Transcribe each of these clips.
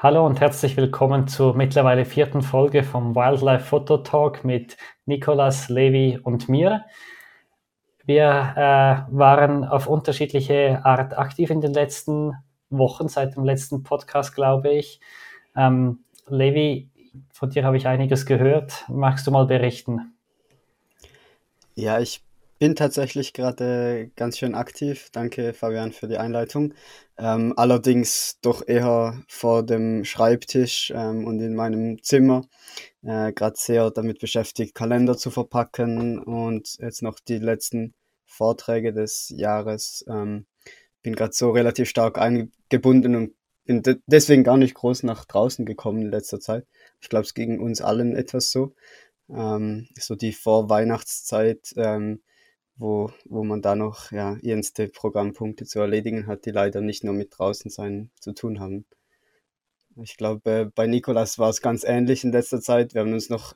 Hallo und herzlich willkommen zur mittlerweile vierten Folge vom Wildlife Photo Talk mit Nicolas, Levi und mir. Wir äh, waren auf unterschiedliche Art aktiv in den letzten Wochen, seit dem letzten Podcast, glaube ich. Ähm, Levi, von dir habe ich einiges gehört. Magst du mal berichten? Ja, ich bin tatsächlich gerade ganz schön aktiv. Danke, Fabian, für die Einleitung. Ähm, allerdings doch eher vor dem Schreibtisch ähm, und in meinem Zimmer. Äh, gerade sehr damit beschäftigt, Kalender zu verpacken und jetzt noch die letzten Vorträge des Jahres. Ähm, bin gerade so relativ stark eingebunden und bin de deswegen gar nicht groß nach draußen gekommen in letzter Zeit. Ich glaube, es ging uns allen etwas so. Ähm, so die Vorweihnachtszeit ähm, wo, wo man da noch ja, ernste Programmpunkte zu erledigen hat, die leider nicht nur mit draußen sein zu tun haben. Ich glaube, äh, bei Nikolas war es ganz ähnlich in letzter Zeit. Wir haben uns noch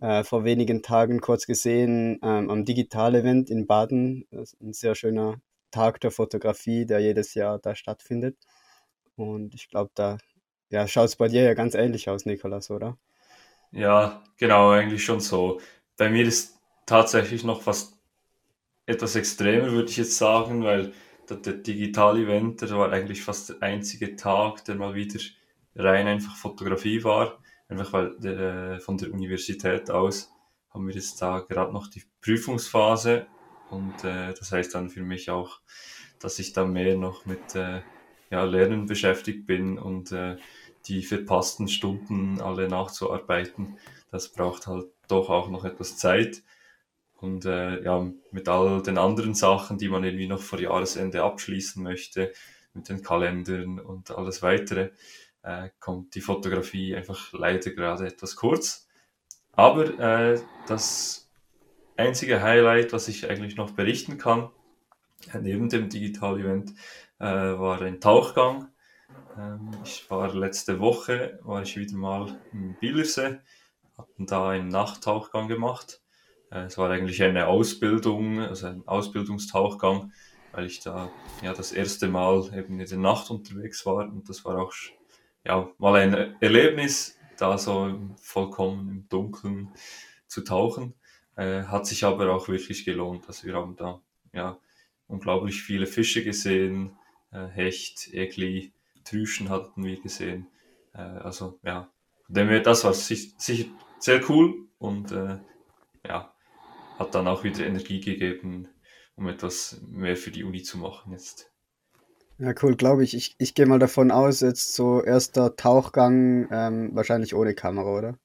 äh, vor wenigen Tagen kurz gesehen ähm, am Digital-Event in Baden. ein sehr schöner Tag der Fotografie, der jedes Jahr da stattfindet. Und ich glaube, da ja, schaut es bei dir ja ganz ähnlich aus, Nikolas, oder? Ja, genau, eigentlich schon so. Bei mir ist tatsächlich noch fast etwas extremer, würde ich jetzt sagen, weil der, der Digital-Event, der war eigentlich fast der einzige Tag, der mal wieder rein einfach Fotografie war. Einfach weil der, äh, von der Universität aus haben wir jetzt da gerade noch die Prüfungsphase und äh, das heißt dann für mich auch, dass ich da mehr noch mit äh, ja, Lernen beschäftigt bin und äh, die verpassten Stunden alle nachzuarbeiten. Das braucht halt doch auch noch etwas Zeit. Und äh, ja, mit all den anderen Sachen, die man irgendwie noch vor Jahresende abschließen möchte, mit den Kalendern und alles weitere, äh, kommt die Fotografie einfach leider gerade etwas kurz. Aber äh, das einzige Highlight, was ich eigentlich noch berichten kann, neben dem Digital-Event, äh, war ein Tauchgang. Ähm, ich war letzte Woche, war ich wieder mal im Bielersee, hatten da einen Nachttauchgang gemacht es war eigentlich eine Ausbildung, also ein Ausbildungstauchgang, weil ich da ja das erste Mal eben in der Nacht unterwegs war und das war auch ja mal ein Erlebnis, da so vollkommen im Dunkeln zu tauchen. Äh, hat sich aber auch wirklich gelohnt. Also wir haben da ja unglaublich viele Fische gesehen, äh, Hecht, Egli, Trüschen hatten wir gesehen. Äh, also ja, dem das war sich, sicher sehr cool und äh, ja, hat dann auch wieder Energie gegeben, um etwas mehr für die Uni zu machen jetzt. Ja, cool, glaube ich. ich. Ich gehe mal davon aus, jetzt so erster Tauchgang, ähm, wahrscheinlich ohne Kamera, oder?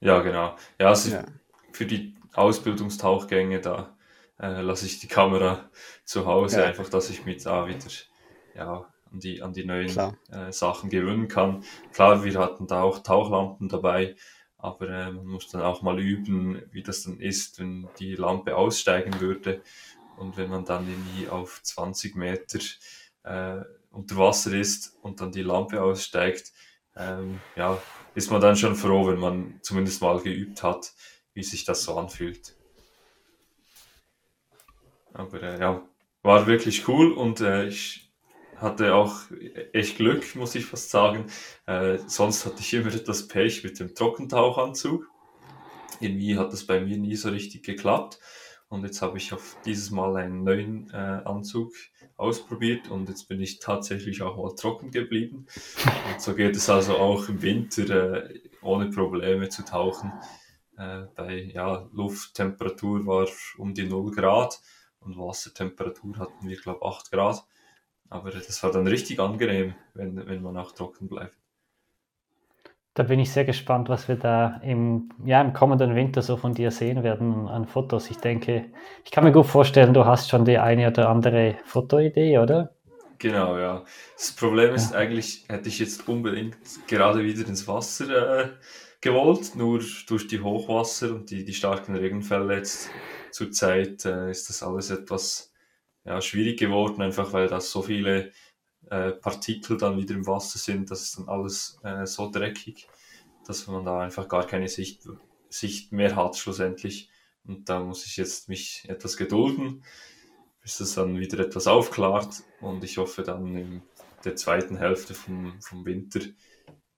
Ja, genau. Ja, also ja. für die Ausbildungstauchgänge, da äh, lasse ich die Kamera zu Hause, ja. einfach, dass ich mich da wieder ja, an, die, an die neuen äh, Sachen gewöhnen kann. Klar, wir hatten da auch Tauchlampen dabei, aber äh, man muss dann auch mal üben, wie das dann ist, wenn die Lampe aussteigen würde und wenn man dann irgendwie auf 20 Meter äh, unter Wasser ist und dann die Lampe aussteigt, ähm, ja, ist man dann schon froh, wenn man zumindest mal geübt hat, wie sich das so anfühlt. Aber äh, ja, war wirklich cool und äh, ich hatte auch echt Glück, muss ich fast sagen. Äh, sonst hatte ich immer etwas Pech mit dem Trockentauchanzug. Irgendwie hat das bei mir nie so richtig geklappt. Und jetzt habe ich auf dieses Mal einen neuen äh, Anzug ausprobiert und jetzt bin ich tatsächlich auch mal trocken geblieben. Und so geht es also auch im Winter äh, ohne Probleme zu tauchen. Äh, bei ja, Lufttemperatur war um die 0 Grad und Wassertemperatur hatten wir, glaube ich, 8 Grad. Aber das war dann richtig angenehm, wenn, wenn man auch trocken bleibt. Da bin ich sehr gespannt, was wir da im, ja, im kommenden Winter so von dir sehen werden an Fotos. Ich denke, ich kann mir gut vorstellen, du hast schon die eine oder andere Fotoidee, oder? Genau, ja. Das Problem ist ja. eigentlich, hätte ich jetzt unbedingt gerade wieder ins Wasser äh, gewollt, nur durch die Hochwasser und die, die starken Regenfälle jetzt zur Zeit äh, ist das alles etwas ja, schwierig geworden, einfach weil da so viele äh, Partikel dann wieder im Wasser sind, das ist dann alles äh, so dreckig, dass man da einfach gar keine Sicht, Sicht mehr hat schlussendlich. Und da muss ich jetzt mich etwas gedulden, bis es dann wieder etwas aufklart. Und ich hoffe dann in der zweiten Hälfte vom, vom Winter,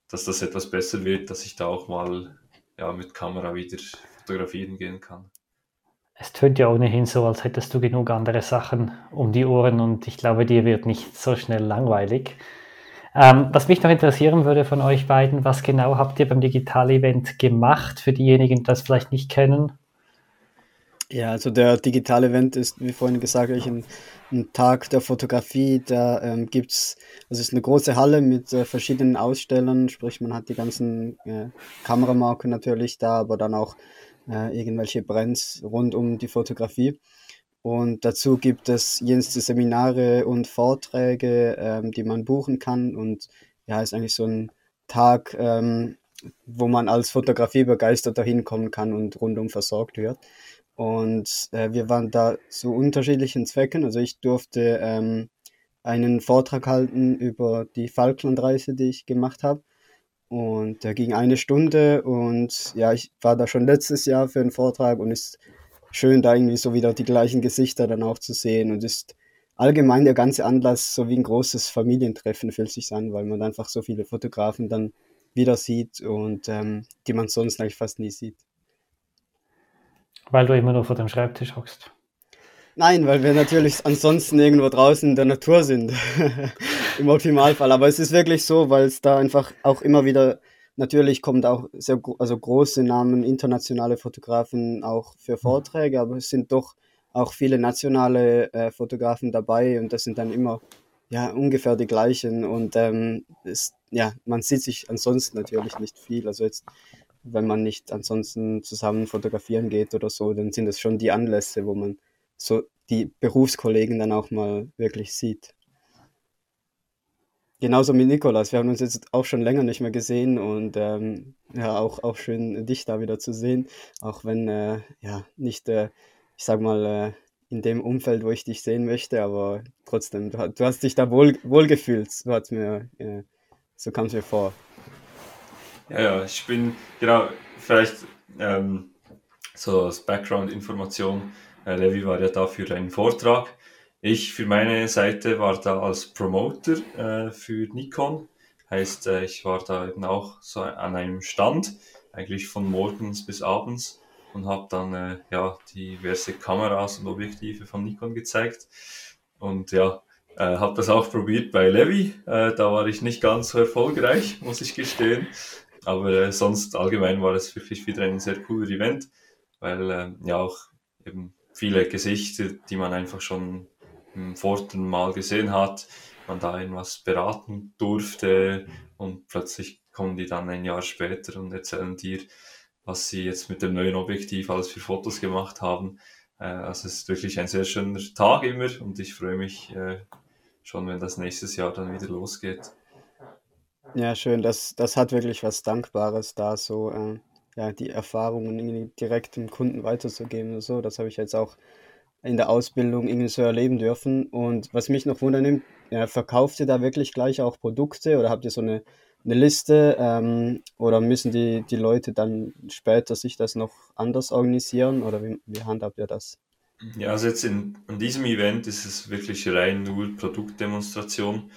dass das etwas besser wird, dass ich da auch mal ja, mit Kamera wieder fotografieren gehen kann. Tönt ja ohnehin so, als hättest du genug andere Sachen um die Ohren und ich glaube, dir wird nicht so schnell langweilig. Ähm, was mich noch interessieren würde von euch beiden, was genau habt ihr beim Digital-Event gemacht, für diejenigen, die das vielleicht nicht kennen? Ja, also der Digital-Event ist, wie vorhin gesagt, ein, ein Tag der Fotografie. Da ähm, gibt es, also es ist eine große Halle mit äh, verschiedenen Ausstellern, sprich man hat die ganzen äh, Kameramarken natürlich da, aber dann auch äh, irgendwelche Brands rund um die Fotografie. Und dazu gibt es jenste Seminare und Vorträge, ähm, die man buchen kann. Und ja, ist eigentlich so ein Tag, ähm, wo man als Fotografie begeistert dahin kommen kann und rundum versorgt wird. Und äh, wir waren da zu unterschiedlichen Zwecken. Also ich durfte ähm, einen Vortrag halten über die Falklandreise, die ich gemacht habe. Und der ging eine Stunde und ja, ich war da schon letztes Jahr für einen Vortrag und ist schön, da irgendwie so wieder die gleichen Gesichter dann auch zu sehen und ist allgemein der ganze Anlass so wie ein großes Familientreffen fühlt sich an, weil man einfach so viele Fotografen dann wieder sieht und ähm, die man sonst eigentlich fast nie sieht. Weil du immer nur vor dem Schreibtisch hockst. Nein, weil wir natürlich ansonsten irgendwo draußen in der Natur sind. Im Optimalfall. Aber es ist wirklich so, weil es da einfach auch immer wieder, natürlich kommt auch sehr also große Namen, internationale Fotografen auch für mhm. Vorträge, aber es sind doch auch viele nationale äh, Fotografen dabei und das sind dann immer ja ungefähr die gleichen und ähm, es, ja, man sieht sich ansonsten natürlich nicht viel. Also jetzt, wenn man nicht ansonsten zusammen fotografieren geht oder so, dann sind das schon die Anlässe, wo man so die Berufskollegen dann auch mal wirklich sieht. Genauso mit Nikolas. Wir haben uns jetzt auch schon länger nicht mehr gesehen und ähm, ja, auch, auch schön, dich da wieder zu sehen. Auch wenn, äh, ja, nicht, äh, ich sag mal, äh, in dem Umfeld, wo ich dich sehen möchte, aber trotzdem, du, du hast dich da wohl, wohl gefühlt. So, hat's mir, äh, so kam es mir vor. Ja, ja, ich bin, genau, vielleicht ähm, so als Background-Information. Äh, Levi war ja da für einen Vortrag. Ich für meine Seite war da als Promoter äh, für Nikon. Heißt, äh, ich war da eben auch so an einem Stand, eigentlich von morgens bis abends und habe dann äh, ja diverse Kameras und Objektive von Nikon gezeigt. Und ja, äh, habe das auch probiert bei Levi. Äh, da war ich nicht ganz so erfolgreich, muss ich gestehen. Aber äh, sonst allgemein war es wirklich wieder ein sehr cooler Event, weil äh, ja auch eben viele Gesichter, die man einfach schon im vorigen Mal gesehen hat, man da irgendwas beraten durfte und plötzlich kommen die dann ein Jahr später und erzählen dir, was sie jetzt mit dem neuen Objektiv alles für Fotos gemacht haben. Äh, also es ist wirklich ein sehr schöner Tag immer und ich freue mich äh, schon, wenn das nächstes Jahr dann wieder losgeht. Ja, schön. Das, das hat wirklich was Dankbares da, so äh, ja, die Erfahrungen direkt dem Kunden weiterzugeben so. Das habe ich jetzt auch in der Ausbildung irgendwie so erleben dürfen. Und was mich noch wundernimmt, ja, verkauft ihr da wirklich gleich auch Produkte oder habt ihr so eine, eine Liste ähm, oder müssen die, die Leute dann später sich das noch anders organisieren oder wie, wie handhabt ihr das? Ja, also jetzt in, an diesem Event ist es wirklich rein nur Produktdemonstration.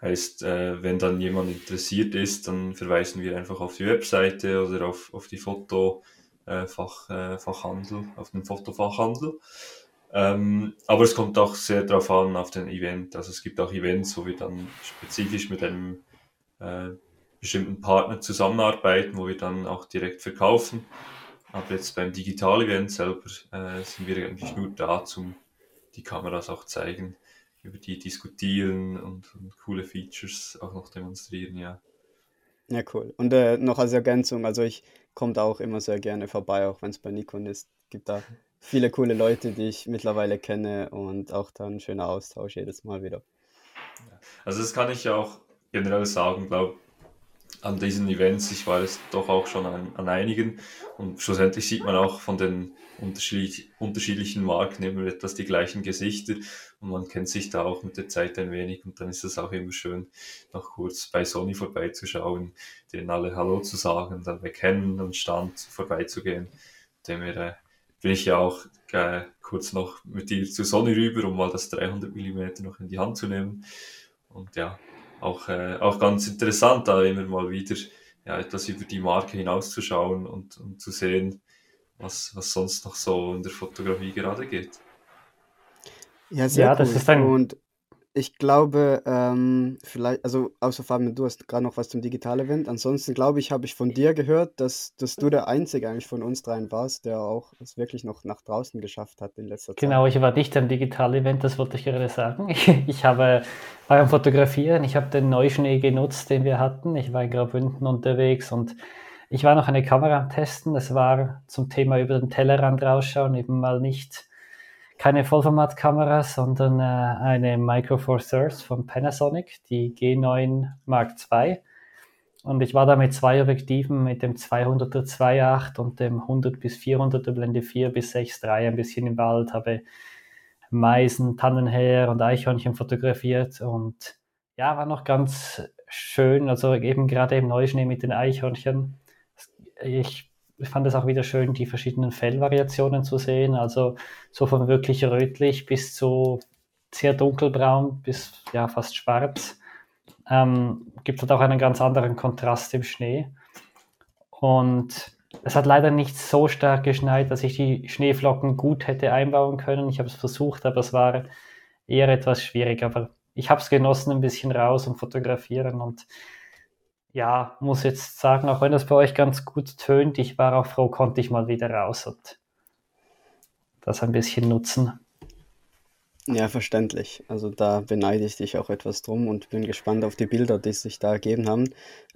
Heißt, äh, wenn dann jemand interessiert ist, dann verweisen wir einfach auf die Webseite oder auf, auf die Fotofachhandel, äh, auf den Fotofachhandel. Ähm, aber es kommt auch sehr darauf an, auf den Event. Also es gibt auch Events, wo wir dann spezifisch mit einem äh, bestimmten Partner zusammenarbeiten, wo wir dann auch direkt verkaufen. Aber jetzt beim Digital-Event selber äh, sind wir eigentlich nur da, um die Kameras auch zeigen über die diskutieren und, und, coole Features auch noch demonstrieren, ja. Ja, cool. Und äh, noch als Ergänzung, also ich komme da auch immer sehr gerne vorbei, auch wenn es bei Nikon ist. Gibt da viele coole Leute, die ich mittlerweile kenne und auch dann schöner Austausch jedes Mal wieder. Also das kann ich auch generell sagen, glaube an diesen Events, ich war es doch auch schon an, an einigen und schlussendlich sieht man auch von den unterschiedlich, unterschiedlichen Marken immer etwas die gleichen Gesichter und man kennt sich da auch mit der Zeit ein wenig und dann ist es auch immer schön, noch kurz bei Sony vorbeizuschauen, denen alle Hallo zu sagen, dann erkennen und Stand vorbeizugehen. Dem äh, bin ich ja auch äh, kurz noch mit dir zu Sony rüber, um mal das 300 mm noch in die Hand zu nehmen. Und ja, auch, äh, auch ganz interessant, da immer mal wieder ja, etwas über die Marke hinauszuschauen und, und zu sehen, was, was sonst noch so in der Fotografie gerade geht. Ja, sehr ja, das ist ein. Und ich glaube, ähm, vielleicht, also außer Fabian, du hast gerade noch was zum Digital-Event. Ansonsten glaube ich, habe ich von dir gehört, dass, dass du der Einzige eigentlich von uns dreien warst, der auch es wirklich noch nach draußen geschafft hat in letzter Zeit. Genau, ich war nicht am Digital-Event, das wollte ich gerade sagen. Ich, ich habe beim Fotografieren, ich habe den Neuschnee genutzt, den wir hatten. Ich war in Graubünden unterwegs und ich war noch eine Kamera am Testen. Das war zum Thema über den Tellerrand rausschauen, eben mal nicht keine Vollformatkamera, sondern äh, eine Micro Four Thirds von Panasonic, die G9 Mark II. Und ich war da mit zwei Objektiven, mit dem 200er 2.8 und dem 100 bis 400er Blende 4 bis 6.3 ein bisschen im Wald, habe Meisen, Tannenheer und Eichhörnchen fotografiert und ja, war noch ganz schön, also eben gerade im Neuschnee mit den Eichhörnchen. Ich ich fand es auch wieder schön, die verschiedenen Fellvariationen zu sehen. Also so von wirklich rötlich bis zu sehr dunkelbraun bis ja fast schwarz. Ähm, gibt halt auch einen ganz anderen Kontrast im Schnee. Und es hat leider nicht so stark geschneit, dass ich die Schneeflocken gut hätte einbauen können. Ich habe es versucht, aber es war eher etwas schwierig. Aber ich habe es genossen, ein bisschen raus und fotografieren und ja, muss jetzt sagen, auch wenn das bei euch ganz gut tönt, ich war auch froh, konnte ich mal wieder raus und das ein bisschen nutzen. Ja, verständlich. Also da beneide ich dich auch etwas drum und bin gespannt auf die Bilder, die sich da ergeben haben,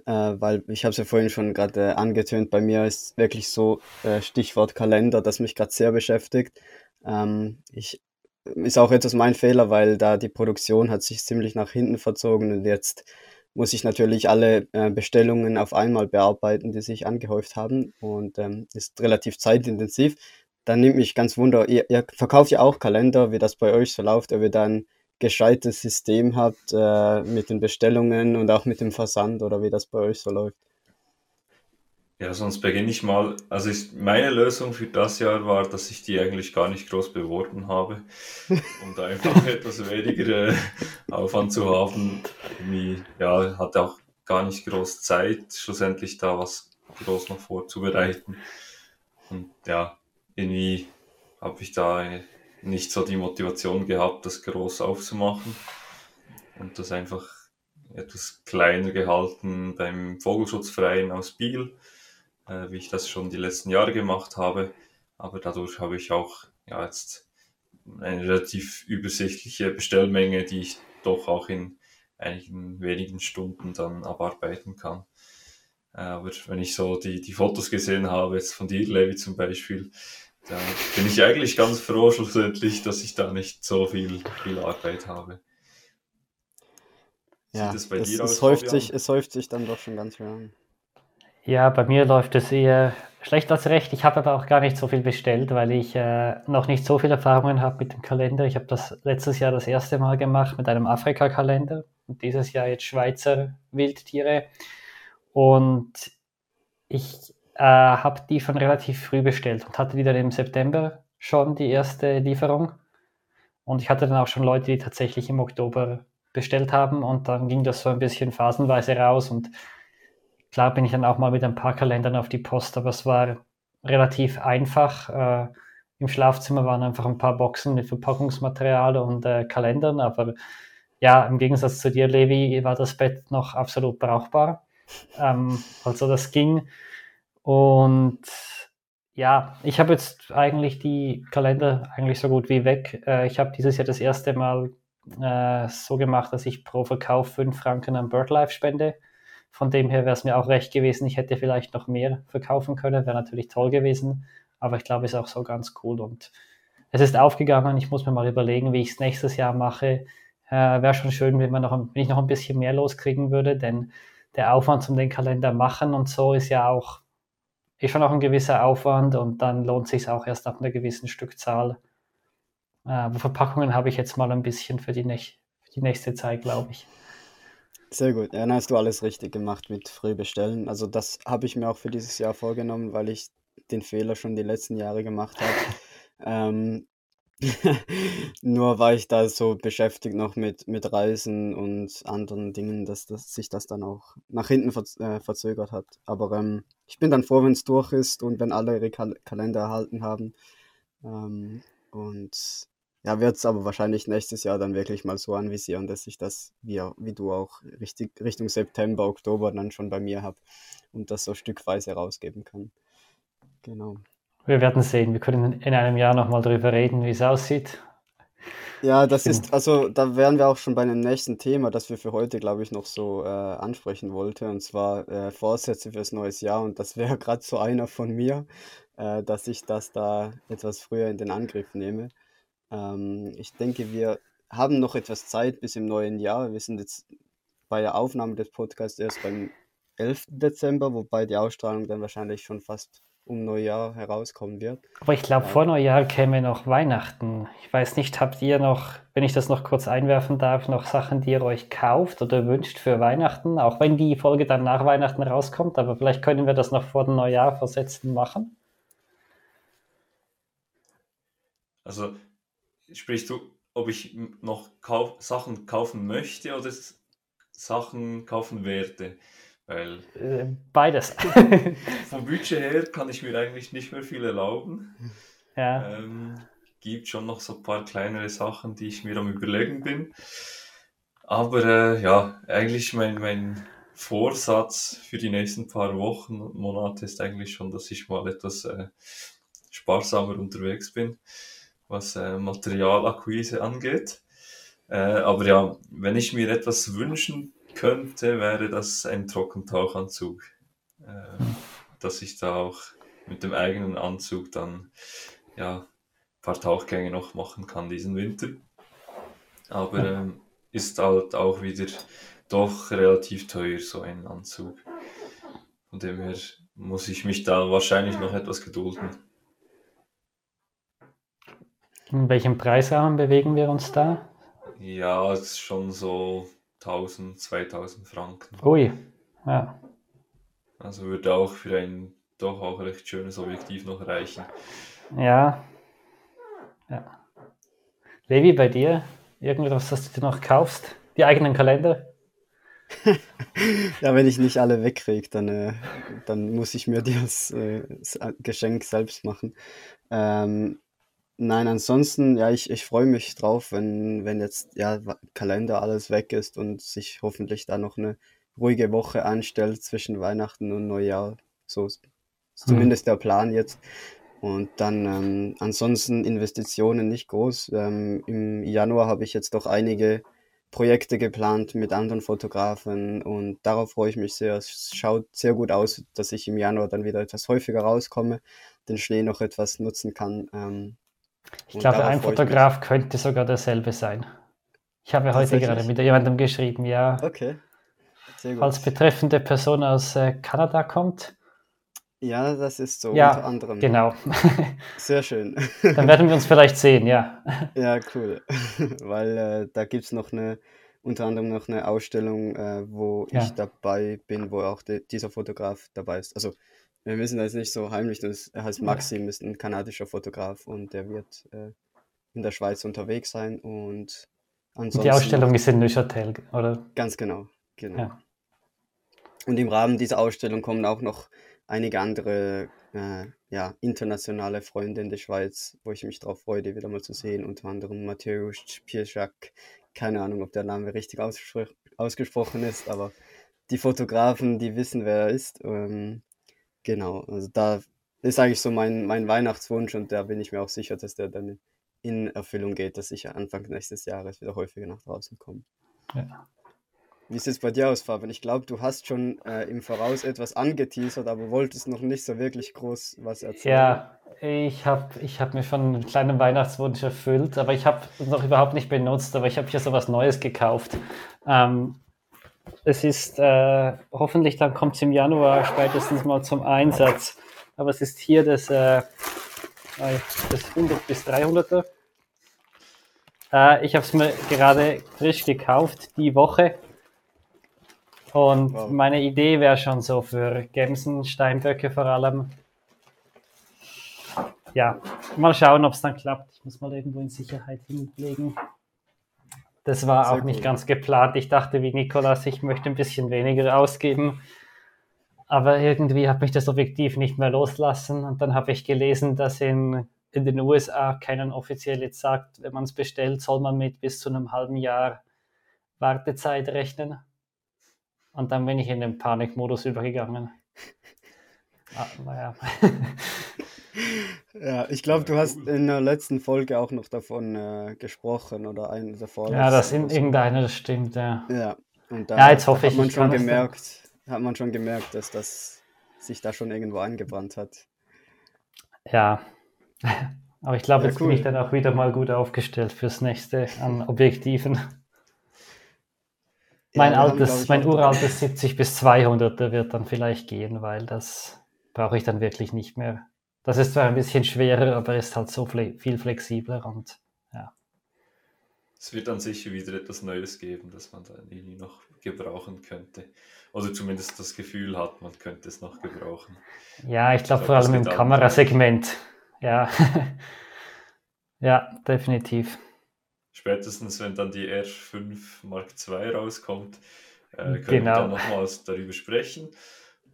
äh, weil ich habe es ja vorhin schon gerade äh, angetönt, bei mir ist wirklich so äh, Stichwort Kalender, das mich gerade sehr beschäftigt. Ähm, ich ist auch etwas mein Fehler, weil da die Produktion hat sich ziemlich nach hinten verzogen und jetzt muss ich natürlich alle äh, Bestellungen auf einmal bearbeiten, die sich angehäuft haben und ähm, ist relativ zeitintensiv. Dann nimmt mich ganz wunder, ihr, ihr, verkauft ja auch Kalender, wie das bei euch so läuft, ob ihr da ein gescheites System habt äh, mit den Bestellungen und auch mit dem Versand oder wie das bei euch so läuft. Ja, sonst beginne ich mal. Also ich, meine Lösung für das Jahr war, dass ich die eigentlich gar nicht groß beworben habe, da einfach etwas weniger äh, Aufwand zu haben. Irgendwie, ja, hatte auch gar nicht groß Zeit, schlussendlich da was groß noch vorzubereiten. Und ja, irgendwie habe ich da nicht so die Motivation gehabt, das groß aufzumachen und das einfach etwas kleiner gehalten beim Vogelschutzverein aus Biel äh, wie ich das schon die letzten Jahre gemacht habe. Aber dadurch habe ich auch ja, jetzt eine relativ übersichtliche Bestellmenge, die ich doch auch in einigen wenigen Stunden dann abarbeiten kann. Äh, aber wenn ich so die, die Fotos gesehen habe, jetzt von dir, Levi zum Beispiel, da bin ich eigentlich ganz froh schlussendlich, dass ich da nicht so viel, viel Arbeit habe. Ja, es, es, häuft sich, es häuft sich dann doch schon ganz schön an. Ja, bei mir läuft es eher schlecht als recht. Ich habe aber auch gar nicht so viel bestellt, weil ich äh, noch nicht so viel Erfahrungen habe mit dem Kalender. Ich habe das letztes Jahr das erste Mal gemacht mit einem Afrika-Kalender und dieses Jahr jetzt Schweizer Wildtiere. Und ich äh, habe die schon relativ früh bestellt und hatte die dann im September schon die erste Lieferung. Und ich hatte dann auch schon Leute, die tatsächlich im Oktober bestellt haben und dann ging das so ein bisschen phasenweise raus und Klar bin ich dann auch mal mit ein paar Kalendern auf die Post, aber es war relativ einfach. Äh, Im Schlafzimmer waren einfach ein paar Boxen mit Verpackungsmaterial und äh, Kalendern, aber ja, im Gegensatz zu dir, Levi, war das Bett noch absolut brauchbar. Ähm, also das ging. Und ja, ich habe jetzt eigentlich die Kalender eigentlich so gut wie weg. Äh, ich habe dieses Jahr das erste Mal äh, so gemacht, dass ich pro Verkauf 5 Franken an BirdLife spende. Von dem her wäre es mir auch recht gewesen. Ich hätte vielleicht noch mehr verkaufen können, wäre natürlich toll gewesen. Aber ich glaube, es ist auch so ganz cool und es ist aufgegangen. Ich muss mir mal überlegen, wie ich es nächstes Jahr mache. Äh, wäre schon schön, wenn, man noch, wenn ich noch ein bisschen mehr loskriegen würde, denn der Aufwand zum den Kalender machen und so ist ja auch, ist schon auch ein gewisser Aufwand und dann lohnt sich auch erst ab einer gewissen Stückzahl. Äh, aber Verpackungen habe ich jetzt mal ein bisschen für die, für die nächste Zeit, glaube ich. Sehr gut. Ja, dann hast du alles richtig gemacht mit früh bestellen. Also das habe ich mir auch für dieses Jahr vorgenommen, weil ich den Fehler schon die letzten Jahre gemacht habe. Ähm, Nur war ich da so beschäftigt noch mit, mit Reisen und anderen Dingen, dass, dass sich das dann auch nach hinten ver äh, verzögert hat. Aber ähm, ich bin dann froh, wenn es durch ist und wenn alle ihre Kal Kalender erhalten haben. Ähm, und ja, wird es aber wahrscheinlich nächstes Jahr dann wirklich mal so anvisieren, dass ich das, wie, wie du auch, richtig, Richtung September, Oktober dann schon bei mir habe und das so stückweise rausgeben kann. Genau. Wir werden sehen. Wir können in einem Jahr nochmal darüber reden, wie es aussieht. Ja, das ist, also da wären wir auch schon bei einem nächsten Thema, das wir für heute, glaube ich, noch so äh, ansprechen wollten, und zwar äh, Vorsätze fürs neues Jahr. Und das wäre gerade so einer von mir, äh, dass ich das da etwas früher in den Angriff nehme. Ähm, ich denke, wir haben noch etwas Zeit bis im neuen Jahr. Wir sind jetzt bei der Aufnahme des Podcasts erst beim 11. Dezember, wobei die Ausstrahlung dann wahrscheinlich schon fast um Neujahr herauskommen wird. Aber ich glaube, ja. vor Neujahr käme noch Weihnachten. Ich weiß nicht, habt ihr noch, wenn ich das noch kurz einwerfen darf, noch Sachen, die ihr euch kauft oder wünscht für Weihnachten? Auch wenn die Folge dann nach Weihnachten rauskommt, aber vielleicht können wir das noch vor dem Neujahr versetzen machen. Also sprichst du, ob ich noch kauf, Sachen kaufen möchte oder Sachen kaufen werde? Weil äh, Beides. vom Budget her kann ich mir eigentlich nicht mehr viel erlauben. Ja. Ähm, gibt schon noch so ein paar kleinere Sachen, die ich mir am überlegen bin. Aber äh, ja, eigentlich mein, mein Vorsatz für die nächsten paar Wochen und Monate ist eigentlich schon, dass ich mal etwas äh, sparsamer unterwegs bin, was äh, Materialakquise angeht. Äh, aber ja, wenn ich mir etwas wünschen könnte, wäre das ein Trockentauchanzug. Äh, dass ich da auch mit dem eigenen Anzug dann ja, ein paar Tauchgänge noch machen kann diesen Winter. Aber ähm, ist halt auch wieder doch relativ teuer, so ein Anzug. Von dem her muss ich mich da wahrscheinlich noch etwas gedulden. In welchem Preisrahmen bewegen wir uns da? Ja, es ist schon so 1000, 2000 Franken. Ui, ja. Also würde auch für ein doch auch recht schönes Objektiv noch reichen. Ja. ja. Levi, bei dir? Irgendwas, was du dir noch kaufst? Die eigenen Kalender? ja, wenn ich nicht alle wegkriege, dann, äh, dann muss ich mir das, äh, das Geschenk selbst machen. Ähm, Nein, ansonsten, ja, ich, ich freue mich drauf, wenn, wenn jetzt ja Kalender alles weg ist und sich hoffentlich da noch eine ruhige Woche anstellt zwischen Weihnachten und Neujahr. So ist mhm. zumindest der Plan jetzt. Und dann ähm, ansonsten Investitionen nicht groß. Ähm, Im Januar habe ich jetzt doch einige Projekte geplant mit anderen Fotografen und darauf freue ich mich sehr. Es schaut sehr gut aus, dass ich im Januar dann wieder etwas häufiger rauskomme, den Schnee noch etwas nutzen kann. Ähm, ich glaube, ein Fotograf könnte sogar derselbe sein. Ich habe heute gerade mit jemandem geschrieben, ja. Okay. Als betreffende Person aus äh, Kanada kommt. Ja, das ist so, ja, unter anderem. Genau. Sehr schön. Dann werden wir uns vielleicht sehen, ja. Ja, cool. Weil äh, da gibt es noch eine, unter anderem noch eine Ausstellung, äh, wo ja. ich dabei bin, wo auch de, dieser Fotograf dabei ist. Also wir müssen das nicht so heimlich, das, er heißt Maxim, ist ein kanadischer Fotograf und der wird äh, in der Schweiz unterwegs sein und ansonsten... Die Ausstellung ist in Neuchâtel, oder? Ganz genau, genau. Ja. Und im Rahmen dieser Ausstellung kommen auch noch einige andere äh, ja, internationale Freunde in der Schweiz, wo ich mich darauf freue, die wieder mal zu sehen, unter anderem Mateusz Pierschak, keine Ahnung, ob der Name richtig ausgespro ausgesprochen ist, aber die Fotografen, die wissen, wer er ist. Ähm, Genau, also da ist eigentlich so mein, mein Weihnachtswunsch und da bin ich mir auch sicher, dass der dann in Erfüllung geht, dass ich Anfang nächstes Jahres wieder häufiger nach draußen komme. Ja. Wie sieht es bei dir aus, Fabian? Ich glaube, du hast schon äh, im Voraus etwas angeteasert, aber wolltest noch nicht so wirklich groß was erzählen. Ja, ich habe ich hab mir schon einen kleinen Weihnachtswunsch erfüllt, aber ich habe es noch überhaupt nicht benutzt, aber ich habe hier so was Neues gekauft. Ähm, es ist äh, hoffentlich dann kommt es im Januar spätestens mal zum Einsatz. Aber es ist hier das, äh, das 100 bis 300er. Äh, ich habe es mir gerade frisch gekauft, die Woche. Und wow. meine Idee wäre schon so für Gemsen, Steinböcke vor allem, ja, mal schauen, ob es dann klappt. Ich muss mal irgendwo in Sicherheit hinlegen. Das war Sehr auch nicht ganz geplant. Ich dachte wie Nikolas, ich möchte ein bisschen weniger ausgeben. Aber irgendwie hat mich das Objektiv nicht mehr loslassen. Und dann habe ich gelesen, dass in, in den USA keinen offiziell jetzt sagt, wenn man es bestellt, soll man mit bis zu einem halben Jahr Wartezeit rechnen. Und dann bin ich in den Panikmodus übergegangen. Aber ja. ja, ich glaube, du hast in der letzten Folge auch noch davon äh, gesprochen oder eine davor. Ja, das in irgendeiner, das stimmt, ja. Ja, und da, ja, jetzt hoffe hat man ich schon gemerkt, hat man schon gemerkt, dass das sich da schon irgendwo eingebrannt hat. Ja, aber ich glaube, ja, jetzt cool. bin ich dann auch wieder mal gut aufgestellt fürs nächste an Objektiven. mein ja, altes, haben, mein uraltes 70 bis 200 wird dann vielleicht gehen, weil das brauche ich dann wirklich nicht mehr. Das ist zwar ein bisschen schwerer, aber ist halt so viel flexibler und ja. Es wird dann sicher wieder etwas Neues geben, das man dann irgendwie noch gebrauchen könnte. Oder zumindest das Gefühl hat, man könnte es noch gebrauchen. Ja, ich glaube vor allem im Kamerasegment. Ja. ja, definitiv. Spätestens, wenn dann die R5 Mark II rauskommt, äh, können genau. wir dann nochmals darüber sprechen.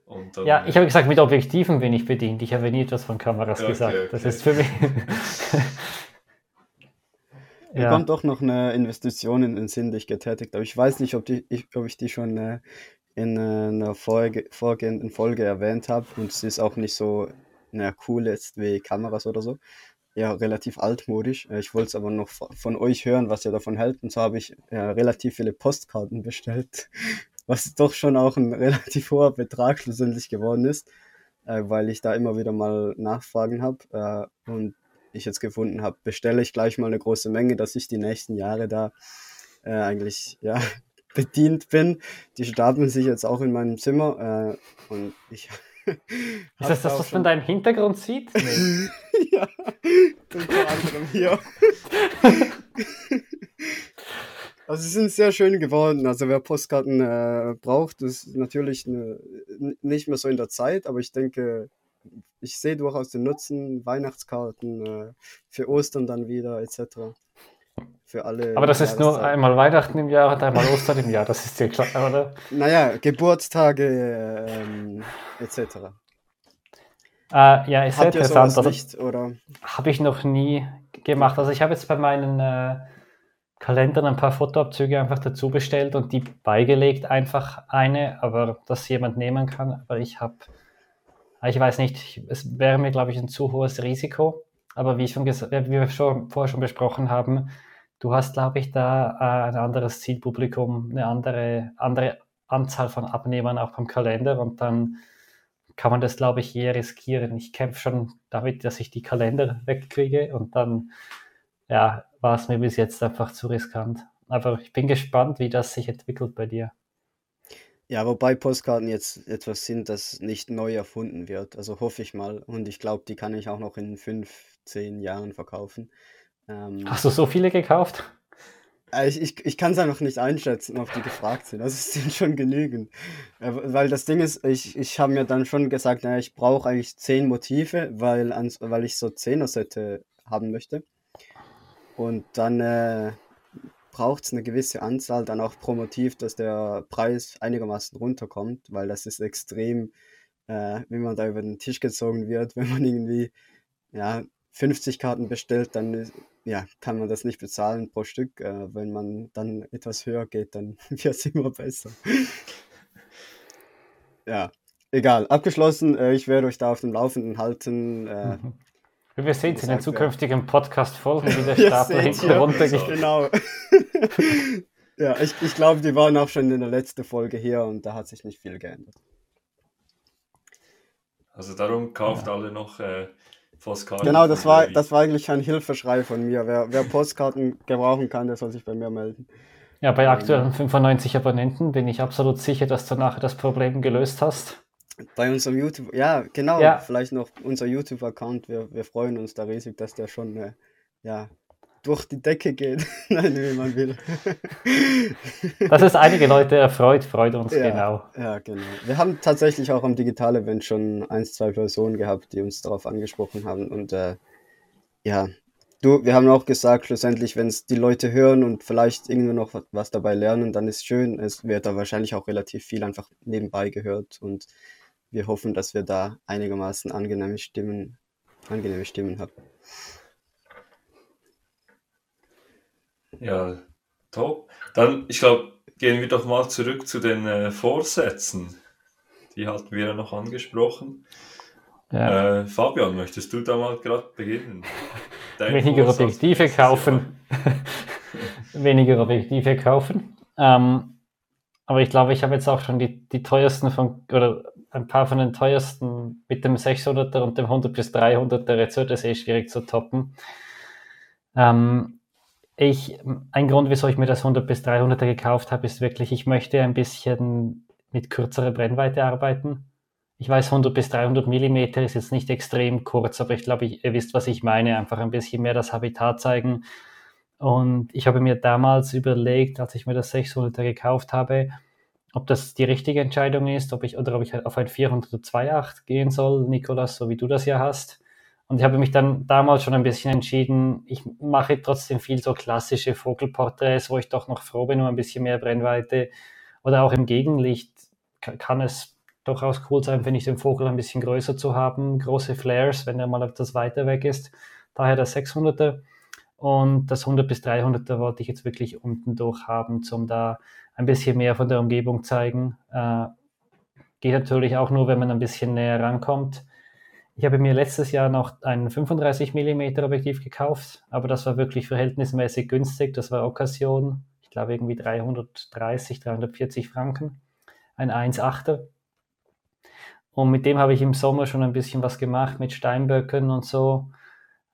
Dann, ja, ich habe gesagt, mit Objektiven bin ich bedient. Ich habe nie etwas von Kameras okay, gesagt. Okay. Das ist für mich. Mir ja. kommt doch noch eine Investition in den Sinn, die ich getätigt habe. Ich weiß nicht, ob, die, ich, ob ich die schon äh, in äh, einer Folge, vorgehenden Folge erwähnt habe und sie ist auch nicht so na, cool jetzt wie Kameras oder so. Ja, relativ altmodisch. Äh, ich wollte es aber noch von euch hören, was ihr davon hält. Und so habe ich ja, relativ viele Postkarten bestellt, was doch schon auch ein relativ hoher Betrag schlussendlich geworden ist, äh, weil ich da immer wieder mal Nachfragen habe äh, und ich jetzt gefunden habe, bestelle ich gleich mal eine große Menge, dass ich die nächsten Jahre da äh, eigentlich ja bedient bin. Die stapeln sich jetzt auch in meinem Zimmer äh, und ich. Ist das das, was man deinem Hintergrund sieht? Nee. ja, unter anderem hier. Also sie sind sehr schön geworden. Also wer Postkarten äh, braucht, ist natürlich eine, nicht mehr so in der Zeit, aber ich denke, ich sehe durchaus den Nutzen, Weihnachtskarten äh, für Ostern dann wieder etc für alle. Aber das ist nur einmal Weihnachten im Jahr und einmal Ostern im Jahr, das ist dir klar, oder? Naja, Geburtstage ähm, etc. Äh, ja, ist sehr interessant. Nicht, oder? Habe ich noch nie gemacht. Also ich habe jetzt bei meinen äh, Kalendern ein paar Fotoabzüge einfach dazu bestellt und die beigelegt, einfach eine, aber dass jemand nehmen kann. Aber ich habe, ich weiß nicht, es wäre mir, glaube ich, ein zu hohes Risiko. Aber wie, schon wie wir schon, vorher schon besprochen haben, du hast, glaube ich, da äh, ein anderes Zielpublikum, eine andere, andere Anzahl von Abnehmern auch beim Kalender und dann kann man das, glaube ich, eher riskieren. Ich kämpfe schon damit, dass ich die Kalender wegkriege und dann ja, war es mir bis jetzt einfach zu riskant. Aber ich bin gespannt, wie das sich entwickelt bei dir. Ja, wobei Postkarten jetzt etwas sind, das nicht neu erfunden wird. Also hoffe ich mal. Und ich glaube, die kann ich auch noch in fünf, zehn Jahren verkaufen. Ähm, Hast du so viele gekauft? Äh, ich, ich, ich kann es einfach nicht einschätzen, ob die gefragt sind. Also es sind schon genügend. Äh, weil das Ding ist, ich, ich habe mir dann schon gesagt, naja, ich brauche eigentlich zehn Motive, weil, weil ich so Zehner-Sette haben möchte. Und dann äh, braucht es eine gewisse Anzahl, dann auch pro Motiv, dass der Preis einigermaßen runterkommt, weil das ist extrem, äh, wenn man da über den Tisch gezogen wird, wenn man irgendwie ja, 50 Karten bestellt, dann ja, kann man das nicht bezahlen pro Stück. Äh, wenn man dann etwas höher geht, dann wird es immer besser. ja, egal. Abgeschlossen. Äh, ich werde euch da auf dem Laufenden halten. Äh, mhm. Wir sehen es in den zukünftigen Podcast-Folgen, wie der Stapel hinten runtergeht. Genau. ja, ich, ich glaube, die waren auch schon in der letzten Folge hier und da hat sich nicht viel geändert. Also darum kauft ja. alle noch äh, Postkarten. Genau, das war, das war eigentlich ein Hilfeschrei von mir. Wer, wer Postkarten gebrauchen kann, der soll sich bei mir melden. Ja, bei aktuellen 95 Abonnenten bin ich absolut sicher, dass du nachher das Problem gelöst hast. Bei unserem YouTube, ja, genau, ja. vielleicht noch unser YouTube-Account. Wir, wir freuen uns da riesig, dass der schon äh, ja, durch die Decke geht. Nein, wie man will. Dass es einige Leute erfreut, freut uns ja, genau. Ja, genau. Wir haben tatsächlich auch am Digital-Event schon ein, zwei Personen gehabt, die uns darauf angesprochen haben. Und äh, ja, du, wir haben auch gesagt, schlussendlich, wenn es die Leute hören und vielleicht irgendwo noch was dabei lernen, dann ist schön. Es wird da wahrscheinlich auch relativ viel einfach nebenbei gehört und wir hoffen, dass wir da einigermaßen angenehme Stimmen, angenehme Stimmen haben. Ja, top. Dann, ich glaube, gehen wir doch mal zurück zu den äh, Vorsätzen. Die hatten wir ja noch angesprochen. Ja. Äh, Fabian, möchtest du da mal gerade beginnen? Dein Weniger Vorsatz Objektive kaufen. Weniger Objektive kaufen. Ähm, aber ich glaube, ich habe jetzt auch schon die, die teuersten von, oder ein paar von den teuersten mit dem 600er und dem 100 bis 300er. Jetzt es eh schwierig zu toppen. Ähm, ich, ein Grund, wieso ich mir das 100 bis 300er gekauft habe, ist wirklich, ich möchte ein bisschen mit kürzerer Brennweite arbeiten. Ich weiß, 100 bis 300 Millimeter ist jetzt nicht extrem kurz, aber ich glaube, ihr wisst, was ich meine. Einfach ein bisschen mehr das Habitat zeigen. Und ich habe mir damals überlegt, als ich mir das 600er gekauft habe, ob das die richtige Entscheidung ist, ob ich, oder ob ich auf ein 402.8 gehen soll, Nikolas, so wie du das ja hast. Und ich habe mich dann damals schon ein bisschen entschieden, ich mache trotzdem viel so klassische Vogelporträts, wo ich doch noch froh bin um ein bisschen mehr Brennweite. Oder auch im Gegenlicht kann es durchaus cool sein, finde ich, den Vogel ein bisschen größer zu haben. Große Flares, wenn er mal etwas weiter weg ist. Daher das 600er. Und das 100 bis 300er wollte ich jetzt wirklich unten durch haben, um da ein bisschen mehr von der Umgebung zeigen. Äh, geht natürlich auch nur, wenn man ein bisschen näher rankommt. Ich habe mir letztes Jahr noch ein 35 mm Objektiv gekauft, aber das war wirklich verhältnismäßig günstig. Das war Occasion, ich glaube irgendwie 330, 340 Franken. Ein 1,8er. Und mit dem habe ich im Sommer schon ein bisschen was gemacht mit Steinböcken und so.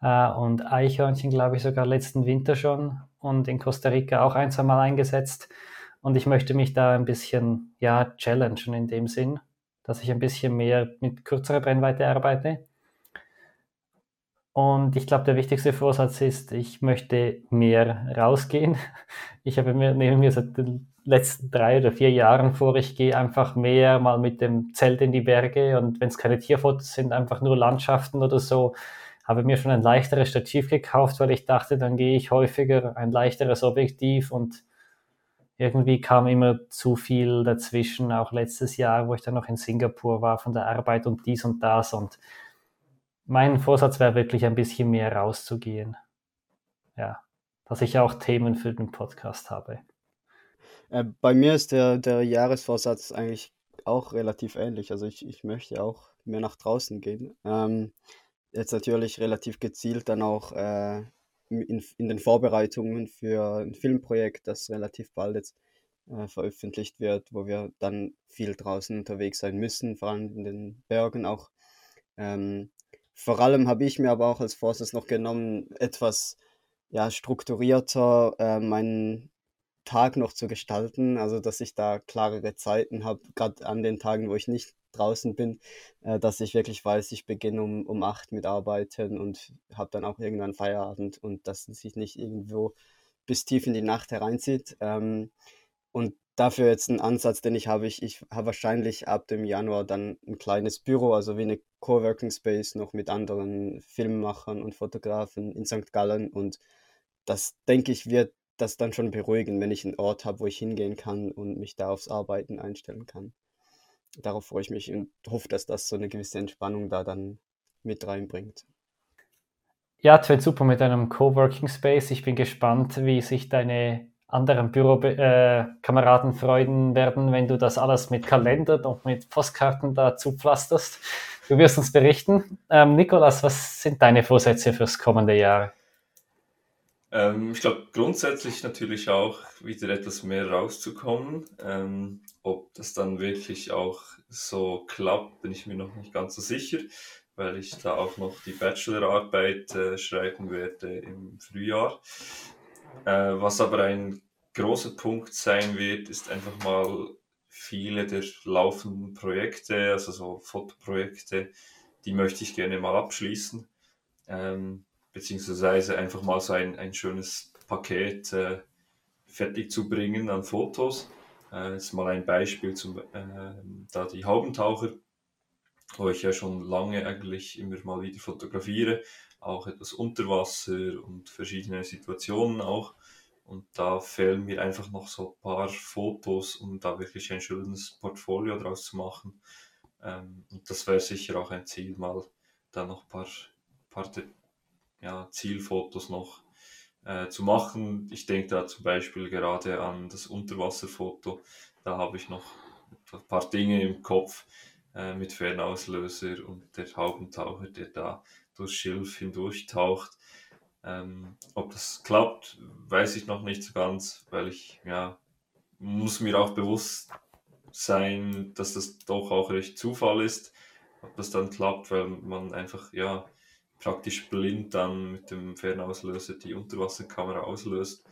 Äh, und Eichhörnchen, glaube ich, sogar letzten Winter schon. Und in Costa Rica auch ein, zwei Mal eingesetzt. Und ich möchte mich da ein bisschen, ja, challengen in dem Sinn dass ich ein bisschen mehr mit kürzerer Brennweite arbeite. Und ich glaube, der wichtigste Vorsatz ist, ich möchte mehr rausgehen. Ich habe mir neben mir seit den letzten drei oder vier Jahren vor, ich gehe einfach mehr mal mit dem Zelt in die Berge und wenn es keine Tierfotos sind, einfach nur Landschaften oder so, habe mir schon ein leichteres Stativ gekauft, weil ich dachte, dann gehe ich häufiger ein leichteres Objektiv und irgendwie kam immer zu viel dazwischen, auch letztes Jahr, wo ich dann noch in Singapur war von der Arbeit und dies und das. Und mein Vorsatz wäre wirklich ein bisschen mehr rauszugehen. Ja, dass ich auch Themen für den Podcast habe. Äh, bei mir ist der, der Jahresvorsatz eigentlich auch relativ ähnlich. Also ich, ich möchte auch mehr nach draußen gehen. Ähm, jetzt natürlich relativ gezielt dann auch äh, in, in den Vorbereitungen für ein Filmprojekt, das relativ bald jetzt äh, veröffentlicht wird, wo wir dann viel draußen unterwegs sein müssen, vor allem in den Bergen auch. Ähm, vor allem habe ich mir aber auch als Vorsatz noch genommen, etwas ja, strukturierter äh, meinen Tag noch zu gestalten, also dass ich da klarere Zeiten habe, gerade an den Tagen, wo ich nicht draußen bin, äh, dass ich wirklich weiß, ich beginne um, um acht mit Arbeiten und habe dann auch irgendwann Feierabend und dass es sich nicht irgendwo bis tief in die Nacht hereinzieht. Ähm, und dafür jetzt ein Ansatz, den ich habe, ich, ich habe wahrscheinlich ab dem Januar dann ein kleines Büro, also wie eine Coworking Space noch mit anderen Filmemachern und Fotografen in St. Gallen und das denke ich wird das dann schon beruhigen, wenn ich einen Ort habe, wo ich hingehen kann und mich da aufs Arbeiten einstellen kann darauf freue ich mich und hoffe, dass das so eine gewisse Entspannung da dann mit reinbringt. Ja, es wird super mit einem Coworking Space. Ich bin gespannt, wie sich deine anderen Bürokameraden äh, freuen werden, wenn du das alles mit Kalendern und mit Postkarten da zupflasterst. Du wirst uns berichten. Ähm, Nikolas, was sind deine Vorsätze fürs kommende Jahr? Ähm, ich glaube grundsätzlich natürlich auch wieder etwas mehr rauszukommen. Ähm, ob das dann wirklich auch so klappt, bin ich mir noch nicht ganz so sicher, weil ich da auch noch die Bachelorarbeit äh, schreiben werde im Frühjahr. Äh, was aber ein großer Punkt sein wird, ist einfach mal viele der laufenden Projekte, also so Fotoprojekte, die möchte ich gerne mal abschließen. Ähm, beziehungsweise einfach mal so ein, ein schönes Paket äh, fertig zu bringen an Fotos. Äh, jetzt mal ein Beispiel zum, äh, da die Haubentaucher, wo ich ja schon lange eigentlich immer mal wieder fotografiere, auch etwas unter Wasser und verschiedene Situationen auch. Und da fehlen mir einfach noch so ein paar Fotos, um da wirklich ein schönes Portfolio draus zu machen. Ähm, und das wäre sicher auch ein Ziel, mal da noch ein paar, paar ja, Zielfotos noch äh, zu machen. Ich denke da zum Beispiel gerade an das Unterwasserfoto. Da habe ich noch ein paar Dinge im Kopf äh, mit Fernauslöser und der Haubentaucher, der da durchs Schilf hindurch taucht. Ähm, ob das klappt, weiß ich noch nicht so ganz, weil ich ja muss mir auch bewusst sein, dass das doch auch recht Zufall ist, ob das dann klappt, weil man einfach ja praktisch blind dann mit dem Fernauslöser die Unterwasserkamera auslöst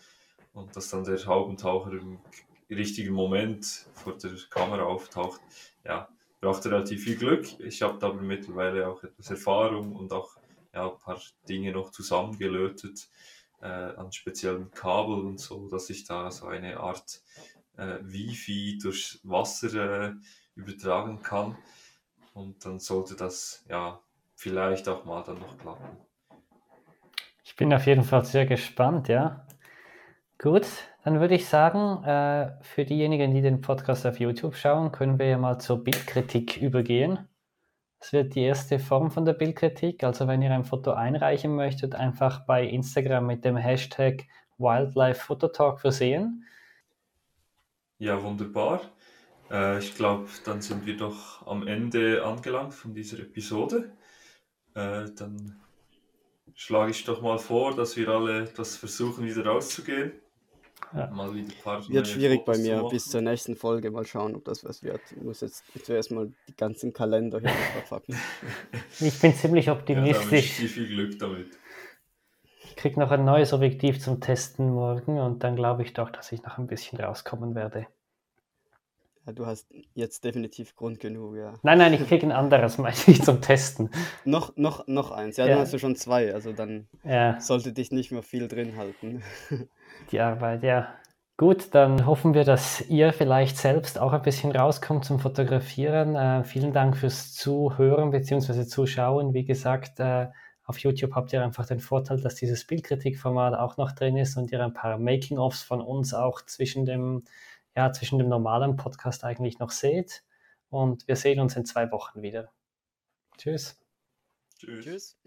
und dass dann der Haubentaucher im richtigen Moment vor der Kamera auftaucht. Ja, braucht relativ viel Glück. Ich habe aber mittlerweile auch etwas Erfahrung und auch ja, ein paar Dinge noch zusammengelötet äh, an speziellen Kabel und so, dass ich da so eine Art äh, Wifi durchs Wasser äh, übertragen kann. Und dann sollte das ja vielleicht auch mal dann noch klappen. Ich bin auf jeden Fall sehr gespannt, ja. Gut, dann würde ich sagen, äh, für diejenigen, die den Podcast auf YouTube schauen, können wir ja mal zur Bildkritik übergehen. Das wird die erste Form von der Bildkritik. Also wenn ihr ein Foto einreichen möchtet, einfach bei Instagram mit dem Hashtag Wildlife Phototalk versehen. Ja, wunderbar. Äh, ich glaube, dann sind wir doch am Ende angelangt von dieser Episode. Äh, dann schlage ich doch mal vor, dass wir alle das versuchen, wieder rauszugehen. Ja. Mal wieder ein paar wird schwierig Fotos bei mir bis zur nächsten Folge. Mal schauen, ob das was wird. Ich muss jetzt zuerst mal die ganzen Kalender hier verpacken. Ich bin ziemlich optimistisch. Ja, viel Glück damit. Ich kriege noch ein neues Objektiv zum Testen morgen und dann glaube ich doch, dass ich noch ein bisschen rauskommen werde. Ja, du hast jetzt definitiv Grund genug, ja. Nein, nein, ich kriege ein anderes, meine ich, zum Testen. noch, noch, noch eins. Ja, ja, dann hast du schon zwei, also dann ja. sollte dich nicht mehr viel drin halten. Die Arbeit, ja. Gut, dann hoffen wir, dass ihr vielleicht selbst auch ein bisschen rauskommt zum Fotografieren. Äh, vielen Dank fürs Zuhören bzw. Zuschauen. Wie gesagt, äh, auf YouTube habt ihr einfach den Vorteil, dass dieses Bildkritikformat auch noch drin ist und ihr ein paar Making-ofs von uns auch zwischen dem ja, zwischen dem normalen Podcast eigentlich noch seht. Und wir sehen uns in zwei Wochen wieder. Tschüss. Tschüss. Tschüss.